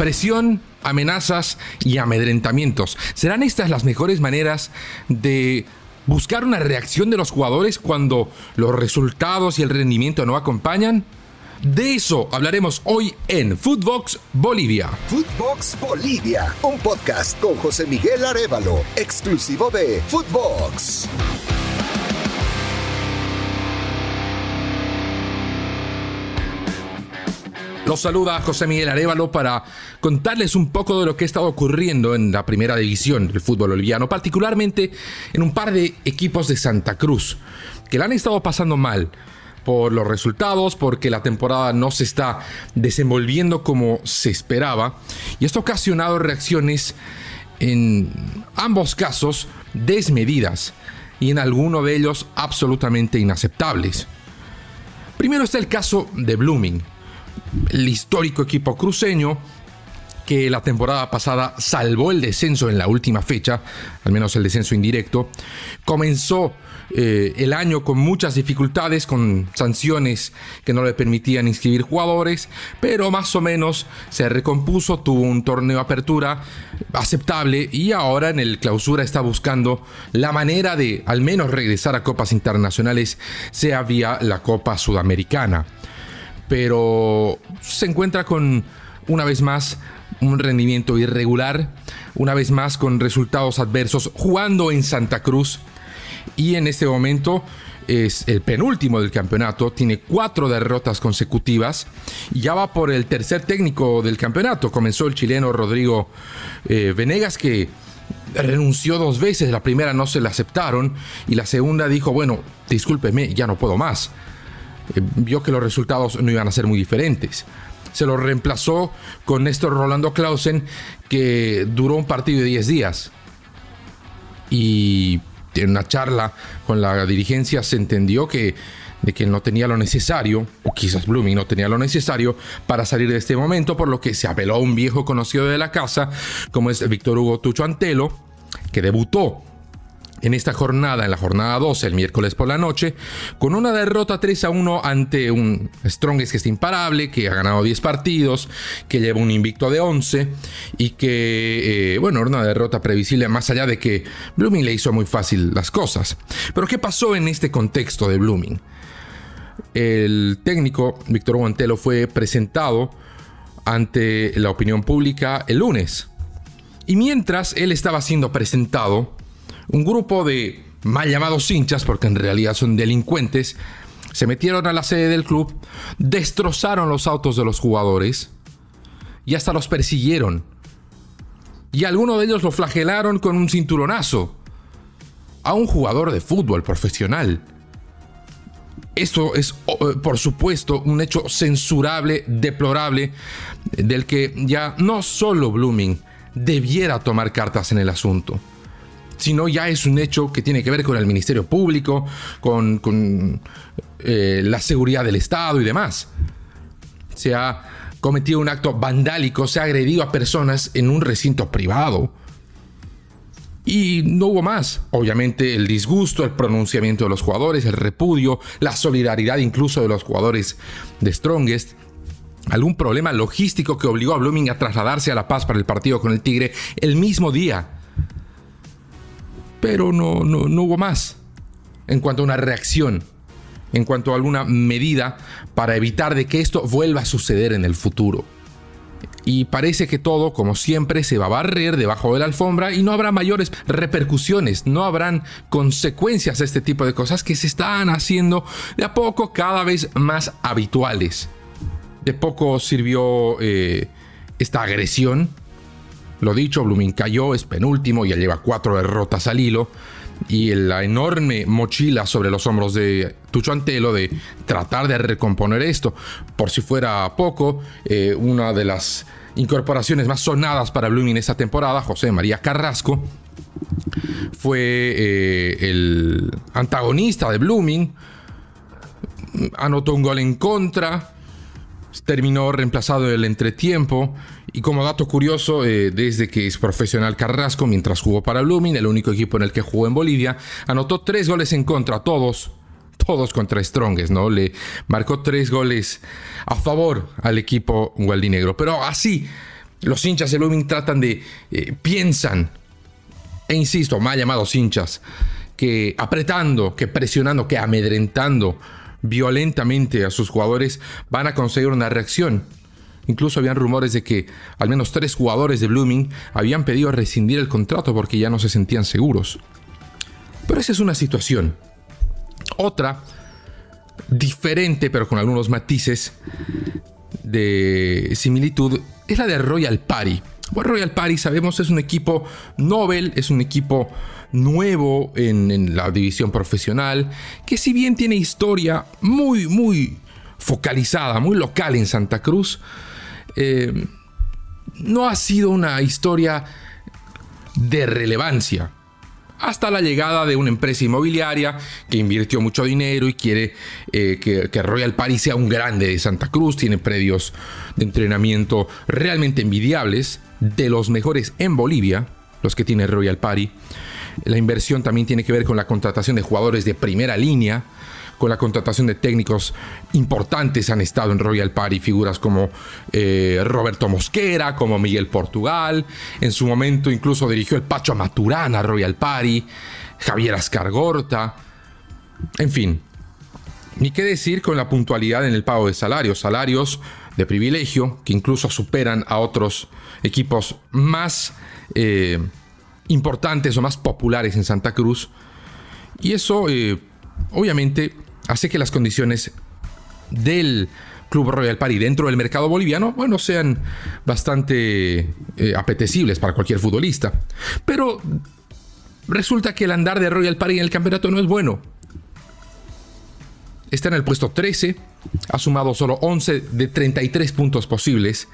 Presión, amenazas y amedrentamientos. ¿Serán estas las mejores maneras de buscar una reacción de los jugadores cuando los resultados y el rendimiento no acompañan? De eso hablaremos hoy en Footbox Bolivia. Footbox Bolivia, un podcast con José Miguel Arevalo, exclusivo de Footbox. Los saluda José Miguel Arevalo para contarles un poco de lo que estado ocurriendo en la primera división del fútbol boliviano, particularmente en un par de equipos de Santa Cruz, que la han estado pasando mal por los resultados, porque la temporada no se está desenvolviendo como se esperaba, y esto ha ocasionado reacciones en ambos casos desmedidas y en alguno de ellos absolutamente inaceptables. Primero está el caso de Blooming, el histórico equipo cruceño que la temporada pasada salvó el descenso en la última fecha, al menos el descenso indirecto, comenzó eh, el año con muchas dificultades, con sanciones que no le permitían inscribir jugadores, pero más o menos se recompuso, tuvo un torneo apertura aceptable y ahora en el clausura está buscando la manera de al menos regresar a copas internacionales, sea vía la Copa Sudamericana pero se encuentra con, una vez más, un rendimiento irregular, una vez más con resultados adversos, jugando en Santa Cruz y en este momento es el penúltimo del campeonato, tiene cuatro derrotas consecutivas y ya va por el tercer técnico del campeonato. Comenzó el chileno Rodrigo eh, Venegas que renunció dos veces, la primera no se la aceptaron y la segunda dijo, bueno, discúlpeme, ya no puedo más. Eh, vio que los resultados no iban a ser muy diferentes. Se lo reemplazó con Néstor Rolando Clausen, que duró un partido de 10 días. Y en una charla con la dirigencia se entendió que de que no tenía lo necesario, o quizás Blooming no tenía lo necesario para salir de este momento, por lo que se apeló a un viejo conocido de la casa, como es Víctor Hugo Tucho Antelo, que debutó en esta jornada, en la jornada 12, el miércoles por la noche, con una derrota 3 a 1 ante un Strongest que está imparable, que ha ganado 10 partidos, que lleva un invicto de 11 y que, eh, bueno, era una derrota previsible más allá de que Blooming le hizo muy fácil las cosas. Pero ¿qué pasó en este contexto de Blooming? El técnico Víctor Guantelo fue presentado ante la opinión pública el lunes. Y mientras él estaba siendo presentado, un grupo de mal llamados hinchas, porque en realidad son delincuentes, se metieron a la sede del club, destrozaron los autos de los jugadores y hasta los persiguieron. Y algunos de ellos lo flagelaron con un cinturonazo a un jugador de fútbol profesional. Esto es, por supuesto, un hecho censurable, deplorable, del que ya no solo Blooming debiera tomar cartas en el asunto sino ya es un hecho que tiene que ver con el Ministerio Público, con, eh, la seguridad del Estado y demás. Se ha cometido un acto vandálico, se ha agredido a personas en un recinto privado. Y no hubo más. Obviamente el disgusto, el pronunciamiento de los jugadores, el repudio, la solidaridad incluso de los jugadores de Strongest. Algún problema logístico que obligó a Blooming a trasladarse a La Paz para el partido con el Tigre el mismo día pero no, no, hubo más en cuanto a una reacción, en cuanto a alguna medida para evitar de que esto vuelva a suceder en el futuro. Y parece que todo, como siempre, se va a barrer debajo de la alfombra y no habrá mayores repercusiones, no habrán consecuencias a este tipo de cosas que se están haciendo de a poco cada vez más habituales. De poco sirvió eh, esta agresión lo dicho, Blooming cayó, es penúltimo, ya lleva cuatro derrotas al hilo. Y la enorme mochila sobre los hombros de Tucho Antelo de tratar de recomponer esto. Por si fuera poco, eh, una de las incorporaciones más sonadas para Blooming esta temporada, José María Carrasco, fue eh, el antagonista de Blooming. Anotó un gol en contra, terminó reemplazado en el entretiempo y como dato curioso, eh, desde que es profesional Carrasco, mientras jugó para Blooming, el único equipo en el que jugó en Bolivia, anotó tres goles en contra, todos, todos contra Strongest, ¿no? Le marcó tres goles a favor al equipo gualdinegro. Pero así, los hinchas de Blooming tratan de, eh, piensan, e insisto, mal llamados hinchas, que apretando, que presionando, que amedrentando violentamente a sus jugadores van a conseguir una reacción. Incluso habían rumores de que al menos tres jugadores de Blooming habían pedido rescindir el contrato porque ya no se sentían seguros. Pero esa es una situación. Otra, diferente pero con algunos matices de similitud, es la de Royal Party. Royal Party, sabemos, es un equipo Nobel, es un equipo nuevo en, la división profesional, que si bien tiene historia muy, muy focalizada, muy local en Santa Cruz, eh, no ha sido una historia de relevancia. Hasta la llegada de una empresa inmobiliaria que invirtió mucho dinero y quiere eh, que, que, Royal Party sea un grande de Santa Cruz. Tiene predios de entrenamiento realmente envidiables, de los mejores en Bolivia, los que tiene Royal Party. La inversión también tiene que ver con la contratación de jugadores de primera línea, con la contratación de técnicos importantes han estado en Royal Party, figuras como eh, Roberto Mosquera, como Miguel Portugal, en su momento incluso dirigió el Pacho Maturana Royal Party, Javier Ascargorta, en fin. Ni qué decir con la puntualidad en el pago de salarios, salarios de privilegio que incluso superan a otros equipos más eh, importantes o más populares en Santa Cruz. Y eso, eh, obviamente, hace que las condiciones del Club Royal Party dentro del mercado boliviano, bueno, sean bastante eh, apetecibles para cualquier futbolista. Pero resulta que el andar de Royal Party en el campeonato no es bueno. Está en el puesto 13, ha sumado solo 11 de 33 puntos posibles,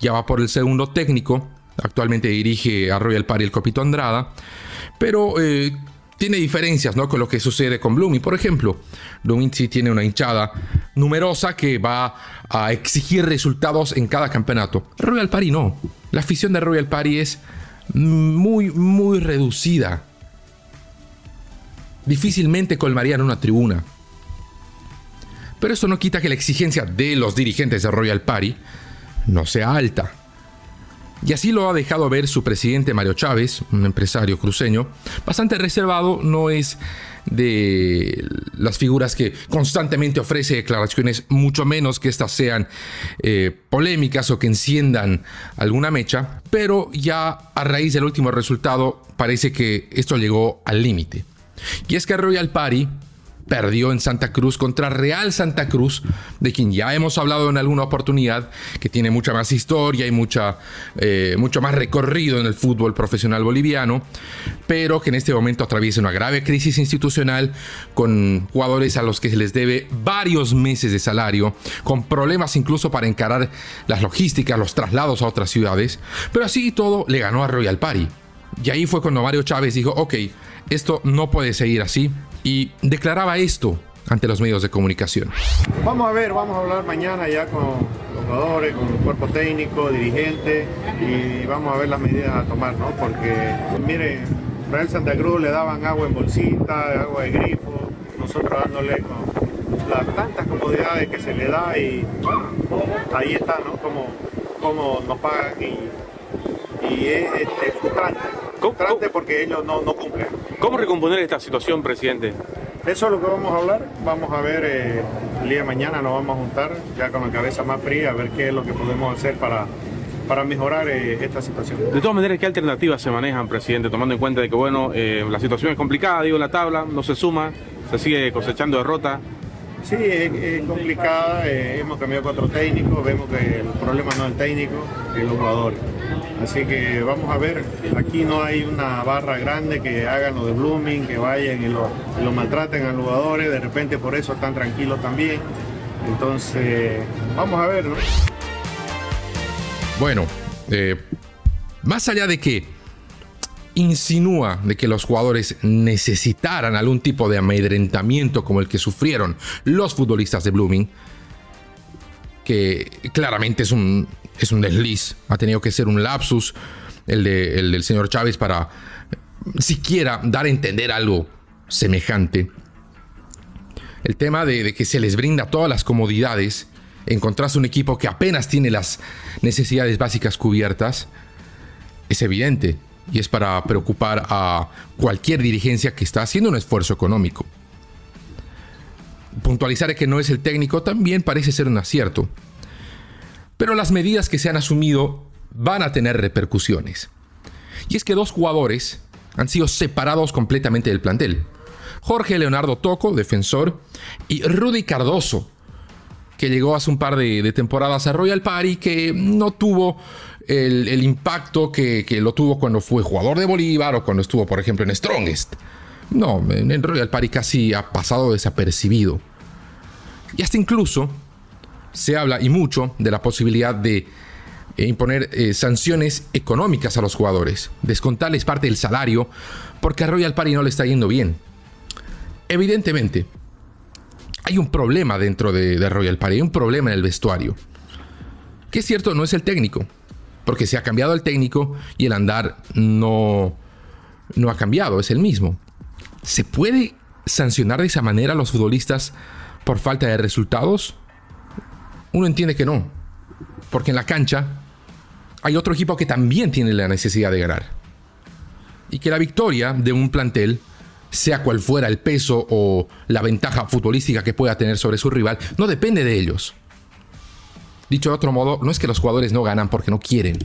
ya va por el segundo técnico, actualmente dirige a Royal Party el Copito Andrada, pero eh, tiene diferencias ¿no? con lo que sucede con Blooming. Por ejemplo, Blooming sí tiene una hinchada numerosa que va a exigir resultados en cada campeonato. Royal Party no. La afición de Royal Party es muy, muy reducida. Difícilmente colmarían una tribuna. Pero eso no quita que la exigencia de los dirigentes de Royal Party no sea alta. Y así lo ha dejado ver su presidente Mario Chávez, un empresario cruceño, bastante reservado, no es de las figuras que constantemente ofrece declaraciones, mucho menos que éstas sean eh, polémicas o que enciendan alguna mecha, pero ya a raíz del último resultado parece que esto llegó al límite. Y es que Royal Party perdió en Santa Cruz contra Real Santa Cruz, de quien ya hemos hablado en alguna oportunidad, que tiene mucha más historia y mucha, eh, mucho más recorrido en el fútbol profesional boliviano, pero que en este momento atraviesa una grave crisis institucional con jugadores a los que se les debe varios meses de salario, con problemas incluso para encarar las logísticas, los traslados a otras ciudades, pero así y todo le ganó a Royal Party. Y ahí fue cuando Mario Chávez dijo, ok, esto no puede seguir así, y declaraba esto ante los medios de comunicación. Vamos a ver, vamos a hablar mañana ya con los jugadores, con el cuerpo técnico, dirigente y vamos a ver las medidas a tomar, ¿no? Porque, miren, Real Santa Cruz le daban agua en bolsita, agua de grifo, nosotros dándole con las tantas comodidades que se le da y ahí está, ¿no? Como, como nos pagan y, es, frustrante. Frustrante porque ellos no, no cumplen. ¿Cómo recomponer esta situación, presidente? Eso es lo que vamos a hablar. Vamos a ver eh, el día de mañana, nos vamos a juntar ya con la cabeza más fría, a ver qué es lo que podemos hacer para, para mejorar eh, esta situación. De todas maneras, ¿qué alternativas se manejan, presidente? Tomando en cuenta de que, bueno, eh, la situación es complicada, digo, la tabla no se suma, se sigue cosechando derrota. Sí, es, complicada, hemos cambiado cuatro técnicos, vemos que el problema no es el técnico, es los jugadores. Así que vamos a ver, aquí no hay una barra grande que hagan lo de Blooming, que vayan y lo, maltraten a los jugadores, de repente por eso están tranquilos también. Entonces, vamos a ver, ¿no? Bueno, eh, más allá de que insinúa de que los jugadores necesitaran algún tipo de amedrentamiento como el que sufrieron los futbolistas de Blooming, que claramente es un, es un desliz, ha tenido que ser un lapsus el, del señor Chávez para siquiera dar a entender algo semejante. El tema de, que se les brinda todas las comodidades encontrás un equipo que apenas tiene las necesidades básicas cubiertas, es evidente y es para preocupar a cualquier dirigencia que está haciendo un esfuerzo económico. Puntualizar que no es el técnico también parece ser un acierto. Pero las medidas que se han asumido van a tener repercusiones. Y es que dos jugadores han sido separados completamente del plantel. Jorge Leonardo Toco, defensor, y Rudy Cardoso, que llegó hace un par de, temporadas a Royal Party, que no tuvo el, impacto que, lo tuvo cuando fue jugador de Bolívar o cuando estuvo, por ejemplo, en Strongest. No, en, Royal Party casi ha pasado desapercibido. Y hasta incluso se habla y mucho de la posibilidad de eh, imponer eh, sanciones económicas a los jugadores, descontarles parte del salario, porque a Royal Party no le está yendo bien. Evidentemente, hay un problema dentro de, Royal Party, hay un problema en el vestuario. Que es cierto, no es el técnico, porque se ha cambiado el técnico y el andar no, no ha cambiado, es el mismo. ¿Se puede sancionar de esa manera a los futbolistas por falta de resultados? Uno entiende que no, porque en la cancha hay otro equipo que también tiene la necesidad de ganar. Y que la victoria de un plantel sea cual fuera el peso o la ventaja futbolística que pueda tener sobre su rival, no depende de ellos. Dicho de otro modo, no es que los jugadores no ganan porque no quieren.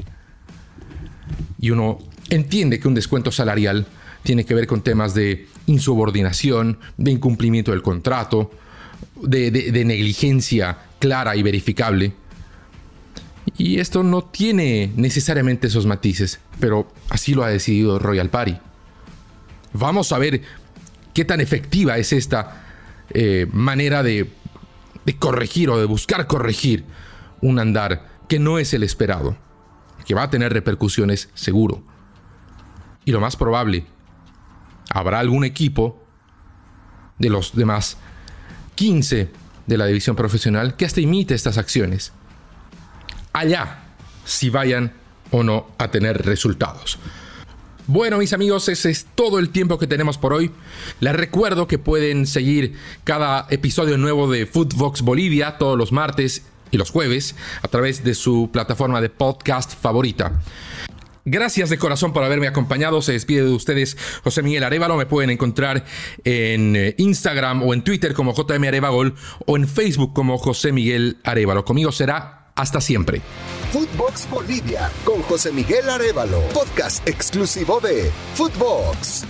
Y uno entiende que un descuento salarial tiene que ver con temas de insubordinación, de incumplimiento del contrato, de, negligencia clara y verificable. Y esto no tiene necesariamente esos matices, pero así lo ha decidido Royal Party. Vamos a ver qué tan efectiva es esta eh, manera de, de corregir o de buscar corregir un andar que no es el esperado, que va a tener repercusiones seguro. Y lo más probable, habrá algún equipo de los demás 15 de la división profesional que hasta imite estas acciones. Allá, si vayan o no a tener resultados. Bueno, mis amigos, ese es todo el tiempo que tenemos por hoy. Les recuerdo que pueden seguir cada episodio nuevo de Foodbox Bolivia todos los martes y los jueves a través de su plataforma de podcast favorita. Gracias de corazón por haberme acompañado. Se despide de ustedes José Miguel Arevalo. Me pueden encontrar en eh, Instagram o en Twitter como JM Arevagol o en Facebook como José Miguel Arevalo. Conmigo será hasta siempre. Footbox Bolivia con José Miguel Arevalo, podcast exclusivo de Footbox.